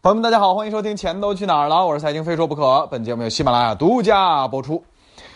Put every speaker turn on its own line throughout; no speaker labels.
朋友们，大家好，欢迎收听《钱都去哪儿了》，我是财经非说不可。本节目由喜马拉雅独家播出。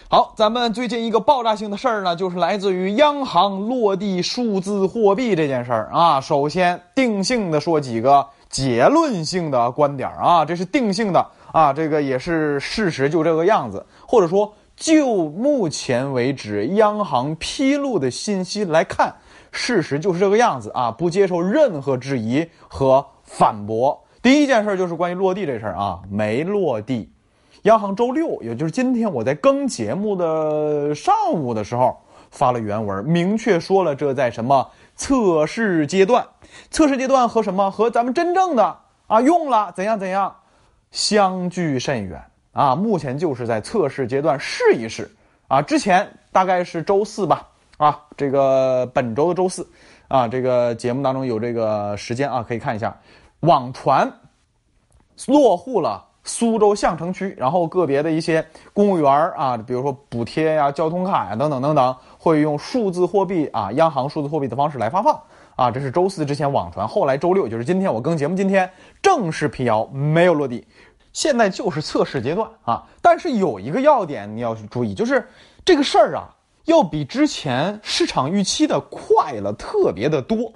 好，咱们最近一个爆炸性的事儿呢，就是来自于央行落地数字货币这件事儿啊。首先，定性的说几个结论性的观点儿啊，这是定性的啊，这个也是事实，就这个样子。或者说，就目前为止央行披露的信息来看，事实就是这个样子啊，不接受任何质疑和反驳。第一件事就是关于落地这事儿啊，没落地。央行周六，也就是今天，我在更节目的上午的时候发了原文，明确说了这在什么测试阶段。测试阶段和什么和咱们真正的啊用了怎样怎样相距甚远啊。目前就是在测试阶段试一试啊。之前大概是周四吧啊，这个本周的周四啊，这个节目当中有这个时间啊，可以看一下。网传落户了苏州相城区，然后个别的一些公务员啊，比如说补贴呀、交通卡呀等等等等，会用数字货币啊，央行数字货币的方式来发放啊。这是周四之前网传，后来周六就是今天我更节目，今天正式辟谣，没有落地，现在就是测试阶段啊。但是有一个要点你要去注意，就是这个事儿啊，要比之前市场预期的快了特别的多。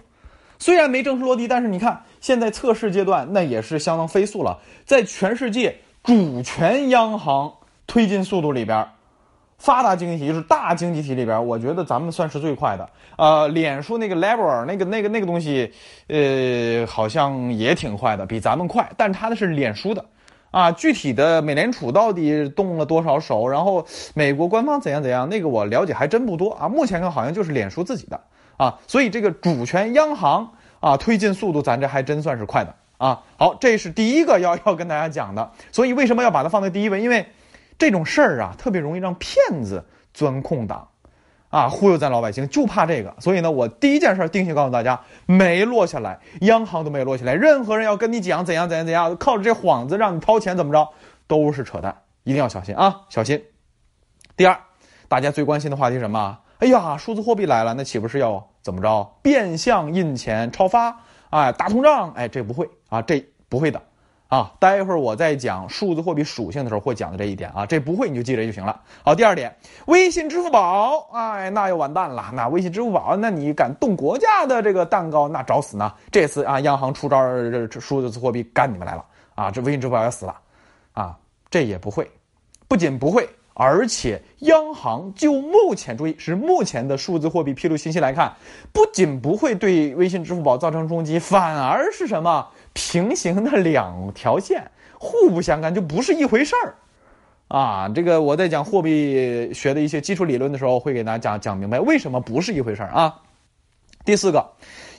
虽然没正式落地，但是你看现在测试阶段，那也是相当飞速了。在全世界主权央行推进速度里边，发达经济体就是大经济体里边，我觉得咱们算是最快的。呃，脸书那个 Level 那个那个那个东西，呃，好像也挺快的，比咱们快。但它的是脸书的，啊，具体的美联储到底动了多少手，然后美国官方怎样怎样，那个我了解还真不多啊。目前看好像就是脸书自己的。啊，所以这个主权央行啊，推进速度咱这还真算是快的啊。好，这是第一个要 要跟大家讲的。所以为什么要把它放在第一位？因为这种事儿啊，特别容易让骗子钻空档，啊，忽悠咱老百姓，就怕这个。所以呢，我第一件事定性告诉大家，没落下来，央行都没落下来，任何人要跟你讲怎样怎样怎样，靠着这幌子让你掏钱怎么着，都是扯淡，一定要小心啊，小心。第二，大家最关心的话题什么？哎呀，数字货币来了，那岂不是要怎么着？变相印钱、超发，哎，大通胀，哎，这不会啊，这不会的，啊，待会儿我在讲数字货币属性的时候会讲的这一点啊，这不会你就记着就行了。好，第二点，微信、支付宝，哎，那又完蛋了，那微信、支付宝，那你敢动国家的这个蛋糕，那找死呢？这次啊，央行出招，这数字货币干你们来了啊，这微信、支付宝要死了，啊，这也不会，不仅不会。而且，央行就目前注意是目前的数字货币披露信息来看，不仅不会对微信、支付宝造成冲击，反而是什么平行的两条线，互不相干，就不是一回事儿啊！这个我在讲货币学的一些基础理论的时候，会给大家讲讲明白为什么不是一回事儿啊。第四个，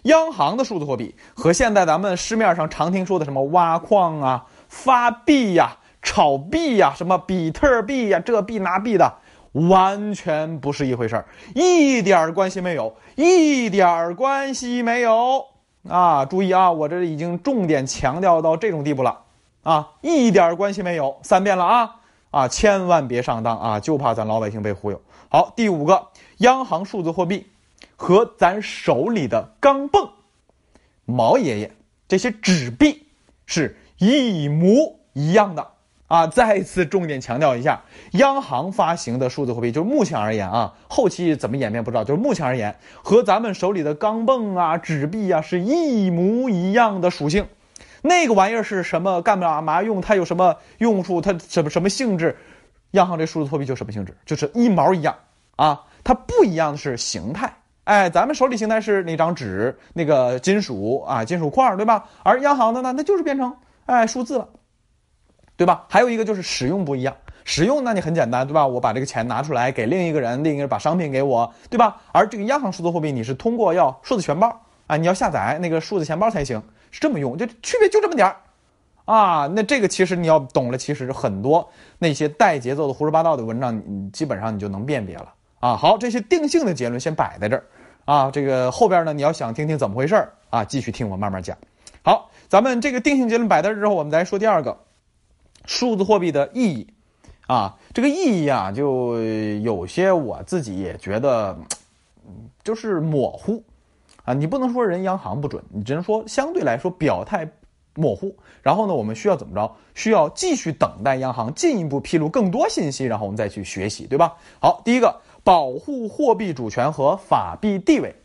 央行的数字货币和现在咱们市面上常听说的什么挖矿啊、发币呀。炒币呀，什么比特币呀，这币那币的，完全不是一回事儿，一点关系没有，一点关系没有啊！注意啊，我这已经重点强调到这种地步了啊，一点关系没有，三遍了啊啊，千万别上当啊，就怕咱老百姓被忽悠。好，第五个，央行数字货币和咱手里的钢镚、毛爷爷这些纸币是一模一样的。啊，再一次重点强调一下，央行发行的数字货币，就是目前而言啊，后期怎么演变不知道。就是目前而言，和咱们手里的钢镚啊、纸币啊是一模一样的属性。那个玩意儿是什么？干嘛嘛用？它有什么用处？它什么什么性质？央行这数字货币就什么性质？就是一毛一样啊。它不一样的是形态。哎，咱们手里形态是那张纸、那个金属啊、金属块，对吧？而央行的呢，那就是变成哎数字了。对吧？还有一个就是使用不一样，使用那你很简单，对吧？我把这个钱拿出来给另一个人，另一个人把商品给我，对吧？而这个央行数字货币，你是通过要数字钱包啊，你要下载那个数字钱包才行，是这么用，就区别就这么点儿啊。那这个其实你要懂了，其实很多那些带节奏的胡说八道的文章，你基本上你就能辨别了啊。好，这些定性的结论先摆在这儿啊，这个后边呢，你要想听听怎么回事儿啊，继续听我慢慢讲。好，咱们这个定性结论摆在这之后，我们再说第二个。数字货币的意义，啊，这个意义啊，就有些我自己也觉得，就是模糊，啊，你不能说人央行不准，你只能说相对来说表态模糊。然后呢，我们需要怎么着？需要继续等待央行进一步披露更多信息，然后我们再去学习，对吧？好，第一个，保护货币主权和法币地位。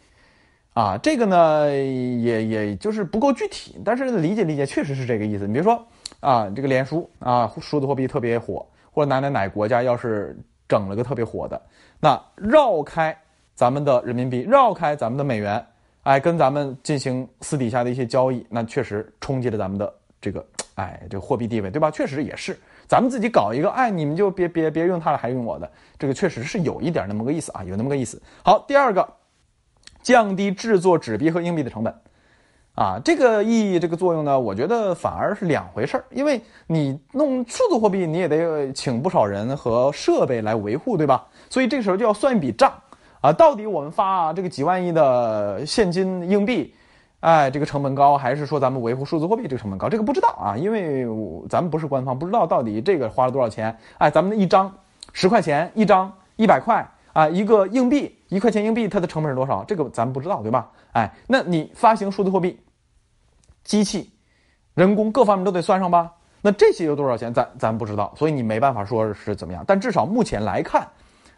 啊，这个呢，也也就是不够具体，但是理解理解，确实是这个意思。你比如说啊，这个脸书啊，数字货币特别火，或者哪哪哪国家要是整了个特别火的，那绕开咱们的人民币，绕开咱们的美元，哎，跟咱们进行私底下的一些交易，那确实冲击了咱们的这个哎这个货币地位，对吧？确实也是，咱们自己搞一个，哎，你们就别别别用它了，还用我的，这个确实是有一点那么个意思啊，有那么个意思。好，第二个。降低制作纸币和硬币的成本，啊，这个意义、这个作用呢，我觉得反而是两回事儿。因为你弄数字货币，你也得请不少人和设备来维护，对吧？所以这个时候就要算一笔账啊，到底我们发这个几万亿的现金硬币，哎，这个成本高，还是说咱们维护数字货币这个成本高？这个不知道啊，因为咱们不是官方，不知道到底这个花了多少钱。哎，咱们的一张十块钱一张，一百块。啊，一个硬币，一块钱硬币，它的成本是多少？这个咱不知道，对吧？哎，那你发行数字货币，机器、人工各方面都得算上吧？那这些有多少钱？咱咱不知道，所以你没办法说是怎么样。但至少目前来看，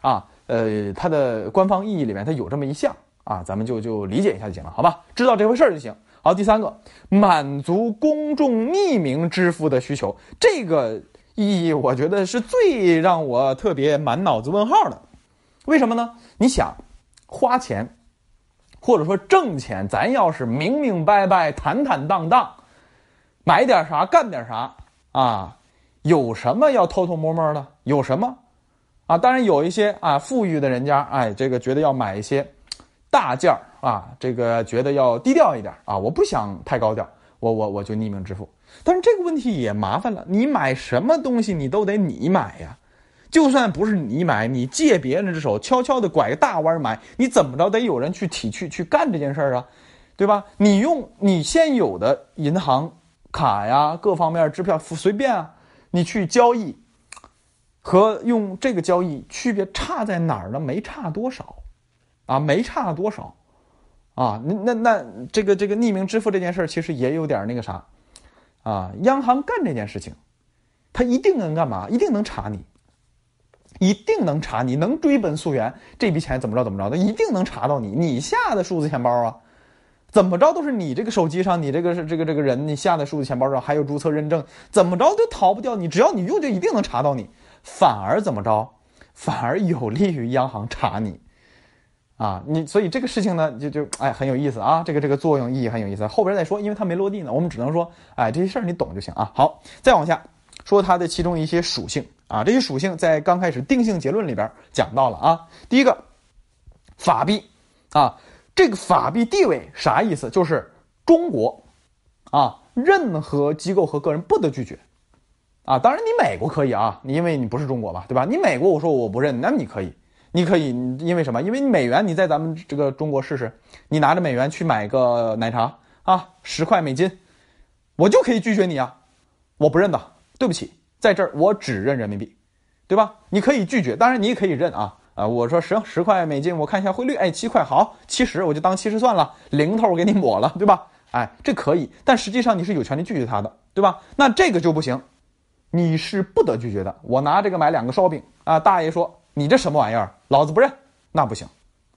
啊，呃，它的官方意义里面它有这么一项啊，咱们就就理解一下就行了，好吧？知道这回事儿就行。好，第三个，满足公众匿名支付的需求，这个意义我觉得是最让我特别满脑子问号的。为什么呢？你想，花钱，或者说挣钱，咱要是明明白白、坦坦荡荡，买点啥干点啥啊，有什么要偷偷摸摸的？有什么？啊，当然有一些啊，富裕的人家，哎，这个觉得要买一些大件啊，这个觉得要低调一点啊，我不想太高调，我我我就匿名支付。但是这个问题也麻烦了，你买什么东西，你都得你买呀。就算不是你买，你借别人之手，悄悄的拐个大弯买，你怎么着得有人去提去去干这件事儿啊，对吧？你用你现有的银行卡呀，各方面支票随便啊，你去交易，和用这个交易区别差在哪儿呢？没差多少，啊，没差多少，啊，那那那这个这个匿名支付这件事儿其实也有点那个啥，啊，央行干这件事情，他一定能干嘛？一定能查你。一定能查，你能追本溯源，这笔钱怎么着怎么着的，一定能查到你，你下的数字钱包啊，怎么着都是你这个手机上，你这个是这个这个人你下的数字钱包上还有注册认证，怎么着都逃不掉你，只要你用就一定能查到你，反而怎么着，反而有利于央行查你，啊，你所以这个事情呢就就哎很有意思啊，这个这个作用意义很有意思，后边再说，因为它没落地呢，我们只能说哎这些事儿你懂就行啊。好，再往下。说它的其中一些属性。啊，这些属性在刚开始定性结论里边讲到了啊。第一个，法币啊，这个法币地位啥意思？就是中国啊，任何机构和个人不得拒绝啊。当然，你美国可以啊，你因为你不是中国嘛，对吧？你美国，我说我不认，那你可以，你可以，因为什么？因为你美元你在咱们这个中国试试，你拿着美元去买个奶茶啊，十块美金，我就可以拒绝你啊，我不认的，对不起。在这儿，我只认人民币，对吧？你可以拒绝，当然你也可以认啊啊！我说十十块美金，我看一下汇率，哎，七块好，七十我就当七十算了，零头我给你抹了，对吧？哎，这可以，但实际上你是有权利拒绝他的，对吧？那这个就不行，你是不得拒绝的。我拿这个买两个烧饼啊，大爷说你这什么玩意儿，老子不认，那不行，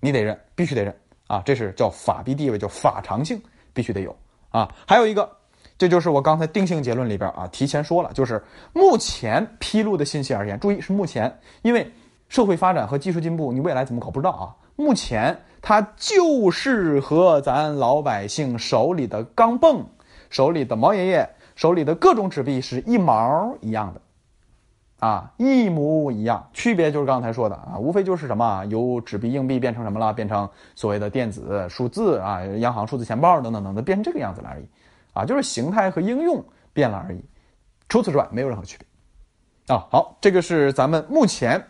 你得认，必须得认啊！这是叫法币地位，叫法偿性，必须得有啊。还有一个。这就是我刚才定性结论里边啊，提前说了，就是目前披露的信息而言，注意是目前，因为社会发展和技术进步，你未来怎么搞不知道啊。目前它就是和咱老百姓手里的钢镚、手里的毛爷爷、手里的各种纸币是一毛一样的，啊，一模一样。区别就是刚才说的啊，无非就是什么由纸币硬币变成什么了，变成所谓的电子数字啊，央行数字钱包等等等等，变成这个样子了而已。啊，就是形态和应用变了而已，除此之外没有任何区别。啊，好，这个是咱们目前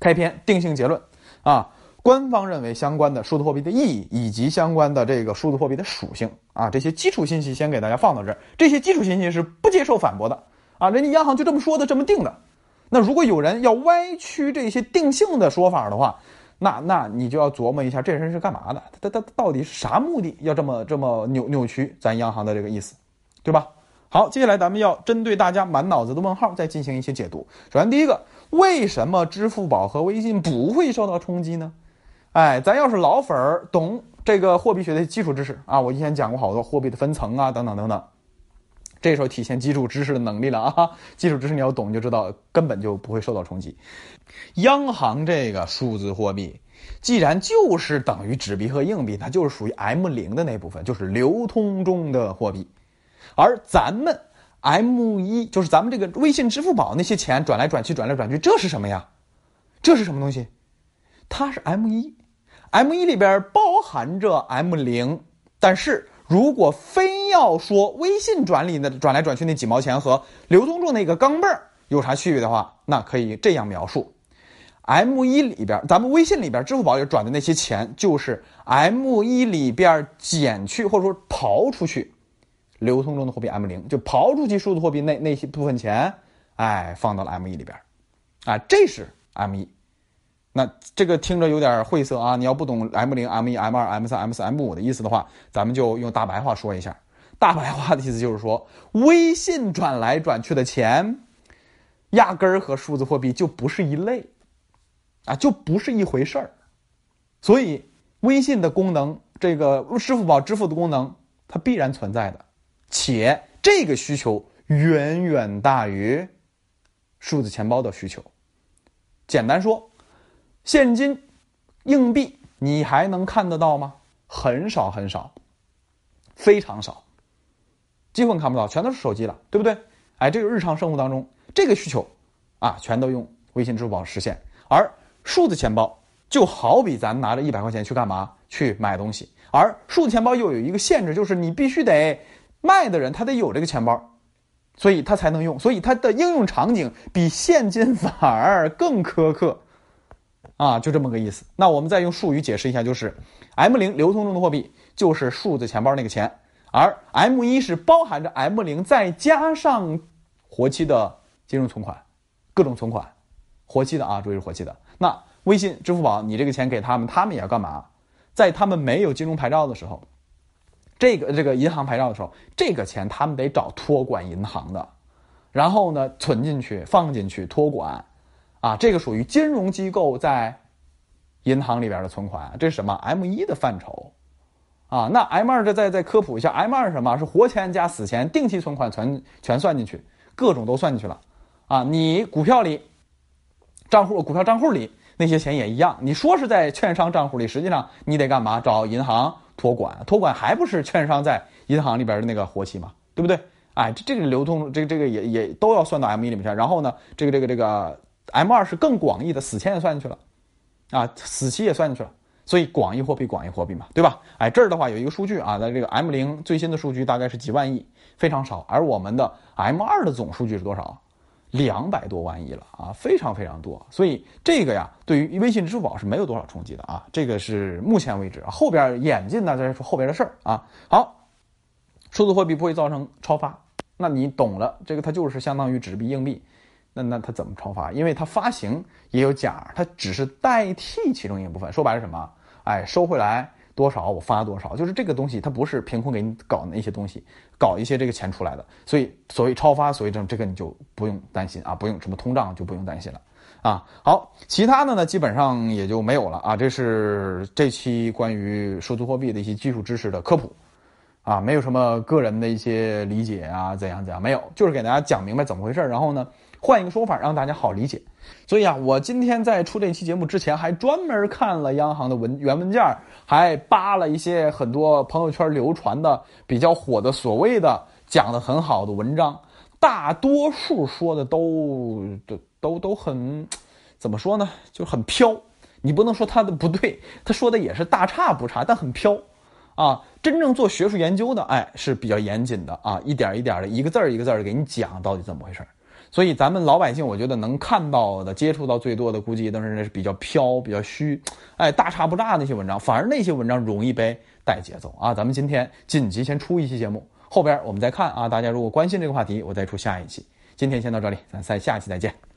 开篇定性结论。啊，官方认为相关的数字货币的意义以及相关的这个数字货币的属性啊，这些基础信息先给大家放到这儿。这些基础信息是不接受反驳的。啊，人家央行就这么说的，这么定的。那如果有人要歪曲这些定性的说法的话，那那你就要琢磨一下，这人是干嘛的？他他他到底是啥目的？要这么这么扭扭曲咱央行的这个意思，对吧？好，接下来咱们要针对大家满脑子的问号再进行一些解读。首先，第一个，为什么支付宝和微信不会受到冲击呢？哎，咱要是老粉儿，懂这个货币学的基础知识啊，我以前讲过好多货币的分层啊，等等等等。这时候体现基础知识的能力了啊！基础知识你要懂，就知道根本就不会受到冲击。央行这个数字货币，既然就是等于纸币和硬币，它就是属于 M 零的那部分，就是流通中的货币。而咱们 M 一就是咱们这个微信、支付宝那些钱转来转去、转来转去，这是什么呀？这是什么东西？它是 M 一，M 一里边包含着 M 零。但是如果非要说微信转里的转来转去那几毛钱和流通中那个钢镚儿有啥区别的话，那可以这样描述：M 一里边，咱们微信里边、支付宝里转的那些钱，就是 M 一里边减去或者说刨出去。流通中的货币 M 零就刨出去数字货币那那些部分钱，哎，放到了 M 一里边，啊，这是 M 一。那这个听着有点晦涩啊！你要不懂 M 零、M 一、M 二、M 三、M 四、M 五的意思的话，咱们就用大白话说一下。大白话的意思就是说，微信转来转去的钱，压根儿和数字货币就不是一类，啊，就不是一回事儿。所以，微信的功能，这个支付宝支付的功能，它必然存在的。且这个需求远远大于数字钱包的需求。简单说，现金、硬币你还能看得到吗？很少很少，非常少，基本看不到，全都是手机了，对不对？哎，这个日常生活当中这个需求啊，全都用微信、支付宝实现。而数字钱包就好比咱拿着一百块钱去干嘛？去买东西。而数字钱包又有一个限制，就是你必须得。卖的人他得有这个钱包，所以他才能用，所以它的应用场景比现金反而更苛刻，啊，就这么个意思。那我们再用术语解释一下，就是 M 零流通中的货币就是数字钱包那个钱，而 M 一是包含着 M 零再加上活期的金融存款，各种存款，活期的啊，注意是活期的。那微信、支付宝，你这个钱给他们，他们也要干嘛？在他们没有金融牌照的时候。这个这个银行牌照的时候，这个钱他们得找托管银行的，然后呢存进去放进去托管，啊，这个属于金融机构在银行里边的存款，这是什么 M 一的范畴，啊，那 M 二这再再科普一下，M 二是什么？是活钱加死钱，定期存款全全算进去，各种都算进去了，啊，你股票里账户股票账户里那些钱也一样，你说是在券商账户里，实际上你得干嘛？找银行。托管，托管还不是券商在银行里边的那个活期嘛，对不对？哎，这这个流通，这个这个也也都要算到 M 一里面去。然后呢，这个这个这个 M 二是更广义的，死钱也算进去了，啊，死期也算进去了。所以广义货币，广义货币嘛，对吧？哎，这儿的话有一个数据啊，在这个 M 零最新的数据大概是几万亿，非常少。而我们的 M 二的总数据是多少？两百多万亿了啊，非常非常多，所以这个呀，对于微信、支付宝是没有多少冲击的啊。这个是目前为止，后边演进呢再说后边的事儿啊。好，数字货币不会造成超发，那你懂了，这个它就是相当于纸币、硬币，那那它怎么超发？因为它发行也有假，它只是代替其中一部分。说白了什么？哎，收回来。多少我发多少，就是这个东西，它不是凭空给你搞那些东西，搞一些这个钱出来的。所以所谓超发，所以这这个你就不用担心啊，不用什么通胀就不用担心了啊。好，其他的呢基本上也就没有了啊。这是这期关于数字货币的一些基础知识的科普啊，没有什么个人的一些理解啊，怎样怎样没有，就是给大家讲明白怎么回事然后呢。换一个说法，让大家好理解。所以啊，我今天在出这期节目之前，还专门看了央行的文原文件，还扒了一些很多朋友圈流传的比较火的所谓的讲的很好的文章，大多数说的都都都都很怎么说呢？就很飘。你不能说他的不对，他说的也是大差不差，但很飘啊。真正做学术研究的，哎，是比较严谨的啊，一点一点的，一个字儿一个字儿给你讲到底怎么回事儿。所以咱们老百姓，我觉得能看到的、接触到最多的，估计都是那是比较飘、比较虚，哎，大差不差那些文章，反而那些文章容易被带节奏啊。咱们今天紧急先出一期节目，后边我们再看啊。大家如果关心这个话题，我再出下一期。今天先到这里，咱再下期再见。